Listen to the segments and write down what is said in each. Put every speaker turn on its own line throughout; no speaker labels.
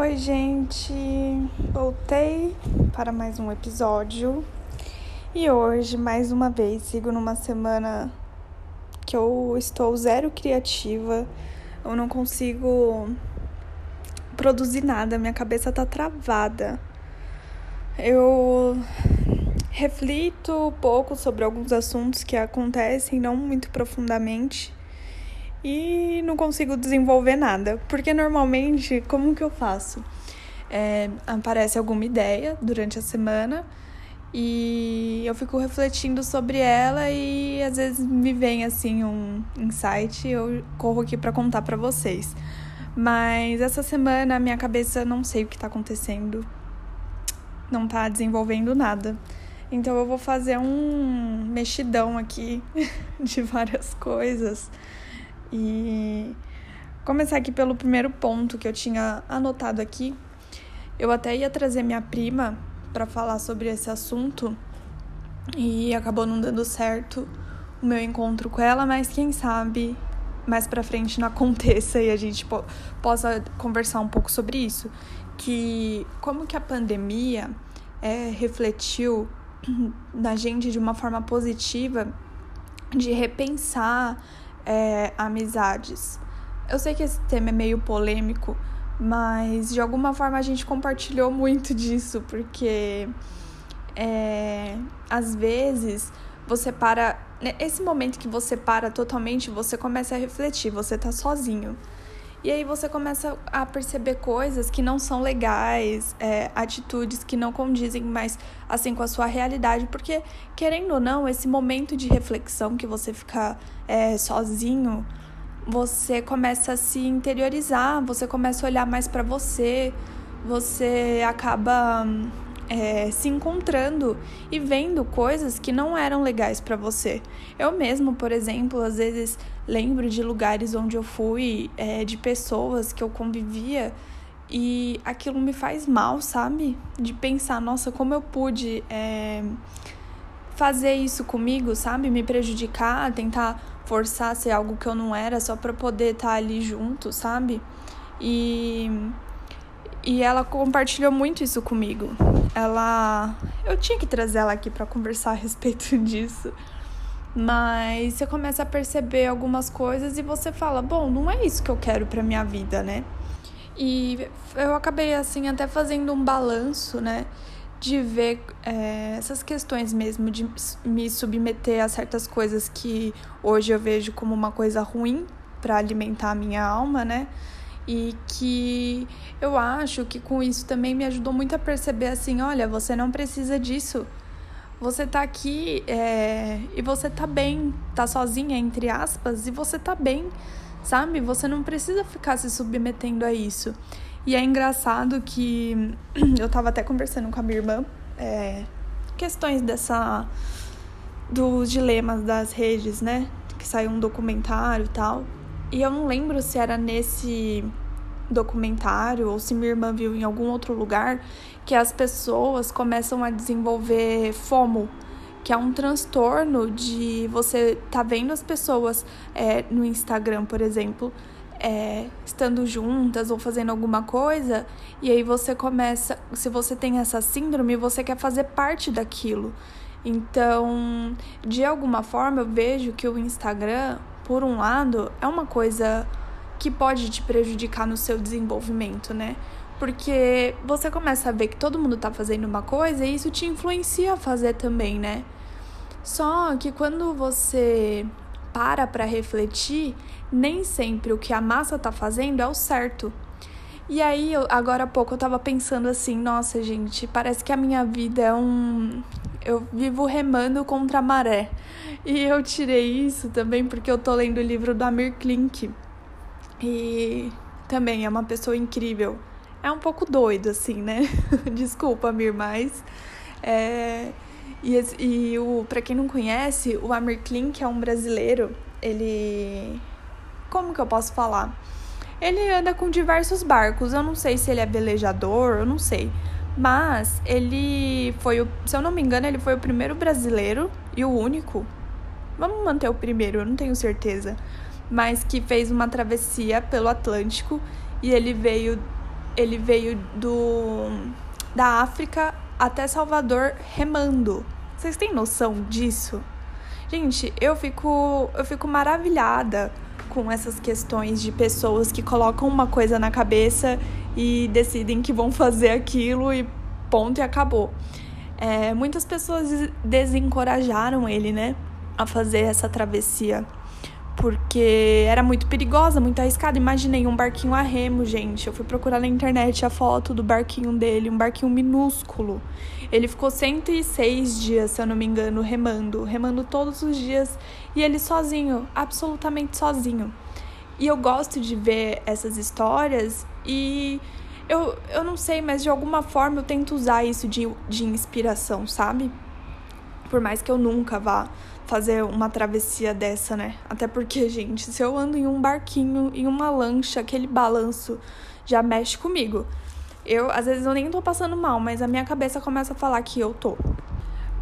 Oi, gente! Voltei para mais um episódio e hoje, mais uma vez, sigo numa semana que eu estou zero criativa, eu não consigo produzir nada, minha cabeça tá travada. Eu reflito pouco sobre alguns assuntos que acontecem, não muito profundamente e não consigo desenvolver nada. Porque normalmente, como que eu faço? É, aparece alguma ideia durante a semana e eu fico refletindo sobre ela e às vezes me vem assim um insight e eu corro aqui para contar para vocês. Mas essa semana a minha cabeça não sei o que tá acontecendo. Não tá desenvolvendo nada. Então eu vou fazer um mexidão aqui de várias coisas e começar aqui pelo primeiro ponto que eu tinha anotado aqui. Eu até ia trazer minha prima para falar sobre esse assunto e acabou não dando certo o meu encontro com ela, mas quem sabe mais para frente não aconteça e a gente po possa conversar um pouco sobre isso, que como que a pandemia é, refletiu na gente de uma forma positiva de repensar é, amizades. Eu sei que esse tema é meio polêmico, mas de alguma forma a gente compartilhou muito disso, porque é, às vezes você para. Né, esse momento que você para totalmente, você começa a refletir, você tá sozinho. E aí você começa a perceber coisas que não são legais, é, atitudes que não condizem mais assim com a sua realidade, porque querendo ou não, esse momento de reflexão que você fica é, sozinho, você começa a se interiorizar, você começa a olhar mais para você, você acaba é, se encontrando e vendo coisas que não eram legais para você. Eu mesmo, por exemplo, às vezes lembro de lugares onde eu fui, é, de pessoas que eu convivia e aquilo me faz mal, sabe? De pensar, nossa, como eu pude é, fazer isso comigo, sabe? Me prejudicar, tentar forçar ser algo que eu não era só para poder estar tá ali junto, sabe? E e ela compartilhou muito isso comigo. Ela. Eu tinha que trazer ela aqui para conversar a respeito disso. Mas você começa a perceber algumas coisas e você fala: bom, não é isso que eu quero para minha vida, né? E eu acabei, assim, até fazendo um balanço, né? De ver é, essas questões mesmo, de me submeter a certas coisas que hoje eu vejo como uma coisa ruim para alimentar a minha alma, né? E que eu acho que com isso também me ajudou muito a perceber assim, olha, você não precisa disso. Você tá aqui é, e você tá bem, tá sozinha, entre aspas, e você tá bem, sabe? Você não precisa ficar se submetendo a isso. E é engraçado que eu tava até conversando com a minha irmã, é, questões dessa. dos dilemas das redes, né? Que saiu um documentário e tal. E eu não lembro se era nesse documentário ou se minha irmã viu em algum outro lugar que as pessoas começam a desenvolver FOMO, que é um transtorno de você tá vendo as pessoas é, no Instagram, por exemplo, é, estando juntas ou fazendo alguma coisa, e aí você começa, se você tem essa síndrome, você quer fazer parte daquilo. Então, de alguma forma, eu vejo que o Instagram por um lado, é uma coisa que pode te prejudicar no seu desenvolvimento, né? Porque você começa a ver que todo mundo tá fazendo uma coisa e isso te influencia a fazer também, né? Só que quando você para para refletir, nem sempre o que a massa tá fazendo é o certo. E aí, eu, agora há pouco eu tava pensando assim, nossa, gente, parece que a minha vida é um eu vivo remando contra a maré. E eu tirei isso também porque eu tô lendo o livro do Amir Klink. E também é uma pessoa incrível. É um pouco doido, assim, né? Desculpa, Amir, mas. É... E, e o, pra quem não conhece, o Amir Klink é um brasileiro. Ele. Como que eu posso falar? Ele anda com diversos barcos. Eu não sei se ele é velejador, eu não sei. Mas ele foi, o, se eu não me engano, ele foi o primeiro brasileiro e o único. Vamos manter o primeiro, eu não tenho certeza. Mas que fez uma travessia pelo Atlântico e ele veio ele veio do da África até Salvador remando. Vocês têm noção disso? Gente, eu fico eu fico maravilhada com essas questões de pessoas que colocam uma coisa na cabeça e decidem que vão fazer aquilo e ponto e acabou. É, muitas pessoas desencorajaram ele, né, a fazer essa travessia porque era muito perigosa, muito arriscada. Imaginei um barquinho a remo, gente. Eu fui procurar na internet a foto do barquinho dele, um barquinho minúsculo. Ele ficou 106 dias, se eu não me engano, remando, remando todos os dias e ele sozinho, absolutamente sozinho. E eu gosto de ver essas histórias e eu, eu não sei, mas de alguma forma eu tento usar isso de, de inspiração, sabe? Por mais que eu nunca vá fazer uma travessia dessa, né? Até porque, gente, se eu ando em um barquinho, em uma lancha, aquele balanço já mexe comigo. Eu, às vezes, eu nem tô passando mal, mas a minha cabeça começa a falar que eu tô.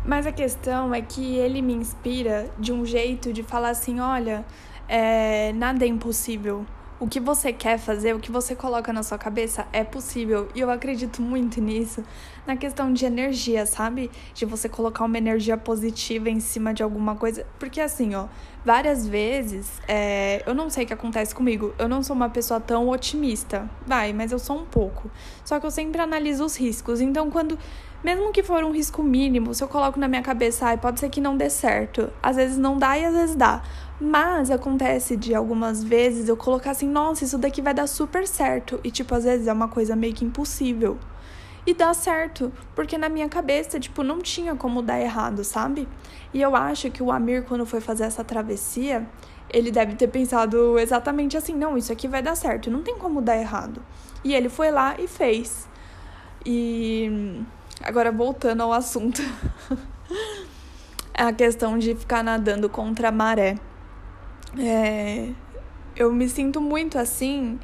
Mas a questão é que ele me inspira de um jeito de falar assim: olha, é, nada é impossível o que você quer fazer, o que você coloca na sua cabeça é possível. E eu acredito muito nisso, na questão de energia, sabe? De você colocar uma energia positiva em cima de alguma coisa. Porque assim, ó, várias vezes, é, eu não sei o que acontece comigo. Eu não sou uma pessoa tão otimista. Vai, mas eu sou um pouco. Só que eu sempre analiso os riscos. Então, quando. Mesmo que for um risco mínimo, se eu coloco na minha cabeça, ai, pode ser que não dê certo. Às vezes não dá e às vezes dá. Mas acontece de algumas vezes eu colocar assim, nossa, isso daqui vai dar super certo. E, tipo, às vezes é uma coisa meio que impossível. E dá certo, porque na minha cabeça, tipo, não tinha como dar errado, sabe? E eu acho que o Amir, quando foi fazer essa travessia, ele deve ter pensado exatamente assim: não, isso aqui vai dar certo, não tem como dar errado. E ele foi lá e fez. E agora voltando ao assunto. a questão de ficar nadando contra a maré. É, eu me sinto muito assim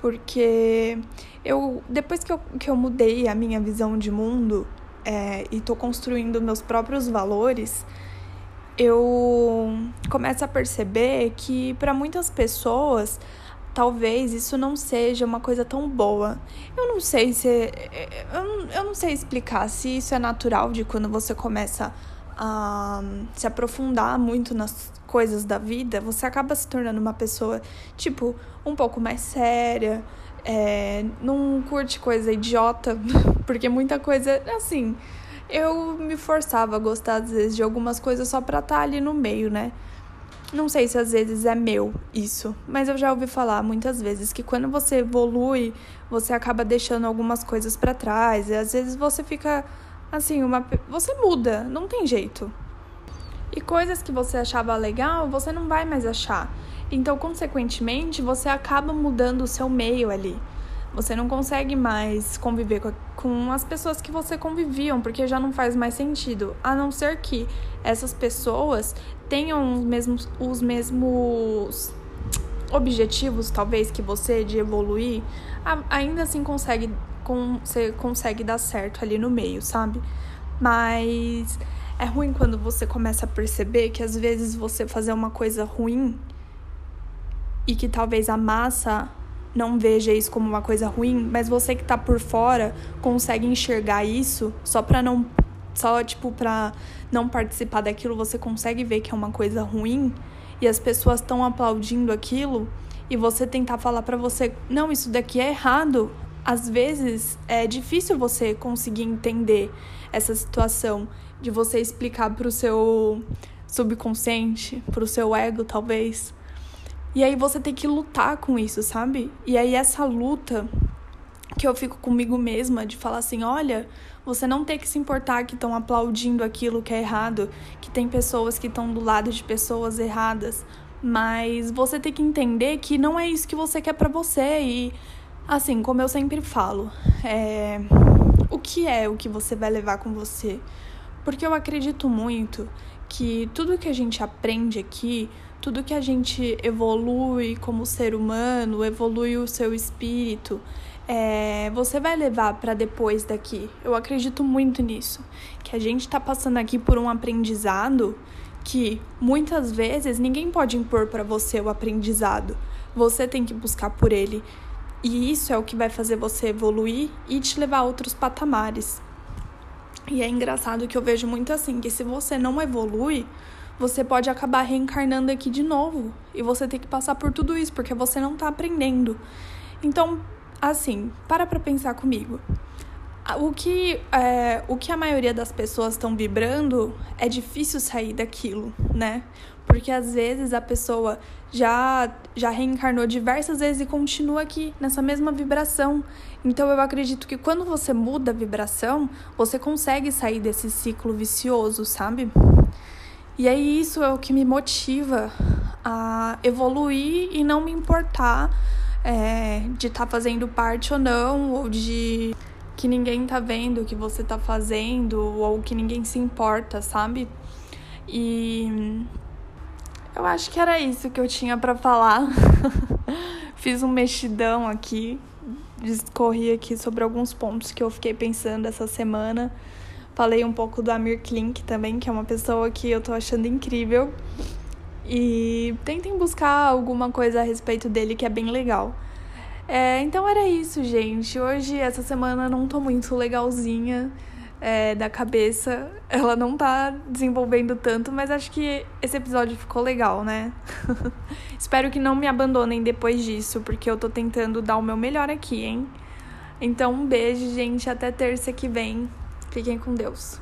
porque eu depois que eu, que eu mudei a minha visão de mundo é, e tô construindo meus próprios valores, eu começo a perceber que para muitas pessoas talvez isso não seja uma coisa tão boa. Eu não sei se eu, eu não sei explicar se isso é natural de quando você começa a se aprofundar muito nas coisas da vida, você acaba se tornando uma pessoa, tipo, um pouco mais séria, é, não curte coisa idiota, porque muita coisa, assim, eu me forçava a gostar, às vezes, de algumas coisas só pra estar tá ali no meio, né? Não sei se às vezes é meu isso, mas eu já ouvi falar muitas vezes que quando você evolui, você acaba deixando algumas coisas para trás, e às vezes você fica assim, uma você muda, não tem jeito. E coisas que você achava legal, você não vai mais achar. Então, consequentemente, você acaba mudando o seu meio ali. Você não consegue mais conviver com, as pessoas que você conviviam, porque já não faz mais sentido. A não ser que essas pessoas tenham os mesmos, os mesmos objetivos, talvez, que você de evoluir, ainda assim consegue, com, você consegue dar certo ali no meio, sabe? Mas é ruim quando você começa a perceber que às vezes você fazer uma coisa ruim e que talvez a massa não veja isso como uma coisa ruim, mas você que tá por fora consegue enxergar isso só para não só tipo para não participar daquilo, você consegue ver que é uma coisa ruim e as pessoas estão aplaudindo aquilo e você tentar falar para você, não, isso daqui é errado. Às vezes é difícil você conseguir entender essa situação de você explicar para o seu subconsciente, para o seu ego, talvez. E aí você tem que lutar com isso, sabe? E aí essa luta que eu fico comigo mesma de falar assim, olha, você não tem que se importar que estão aplaudindo aquilo que é errado, que tem pessoas que estão do lado de pessoas erradas, mas você tem que entender que não é isso que você quer para você e assim, como eu sempre falo, é o que é o que você vai levar com você? Porque eu acredito muito que tudo que a gente aprende aqui, tudo que a gente evolui como ser humano, evolui o seu espírito, é, você vai levar para depois daqui. Eu acredito muito nisso. Que a gente está passando aqui por um aprendizado que muitas vezes ninguém pode impor para você o aprendizado. Você tem que buscar por ele. E isso é o que vai fazer você evoluir e te levar a outros patamares. E é engraçado que eu vejo muito assim, que se você não evolui, você pode acabar reencarnando aqui de novo. E você tem que passar por tudo isso, porque você não tá aprendendo. Então, assim, para pra pensar comigo. O que, é, o que a maioria das pessoas estão vibrando é difícil sair daquilo, né? Porque às vezes a pessoa já, já reencarnou diversas vezes e continua aqui, nessa mesma vibração. Então eu acredito que quando você muda a vibração, você consegue sair desse ciclo vicioso, sabe? E aí isso é o que me motiva a evoluir e não me importar é, de estar tá fazendo parte ou não, ou de que ninguém tá vendo o que você tá fazendo, ou que ninguém se importa, sabe? E eu acho que era isso que eu tinha para falar. Fiz um mexidão aqui, discorri aqui sobre alguns pontos que eu fiquei pensando essa semana. Falei um pouco do Amir Klink também, que é uma pessoa que eu tô achando incrível. E tentem buscar alguma coisa a respeito dele que é bem legal. É, então era isso, gente. Hoje, essa semana, não tô muito legalzinha é, da cabeça. Ela não tá desenvolvendo tanto, mas acho que esse episódio ficou legal, né? Espero que não me abandonem depois disso, porque eu tô tentando dar o meu melhor aqui, hein? Então, um beijo, gente. Até terça que vem. Fiquem com Deus.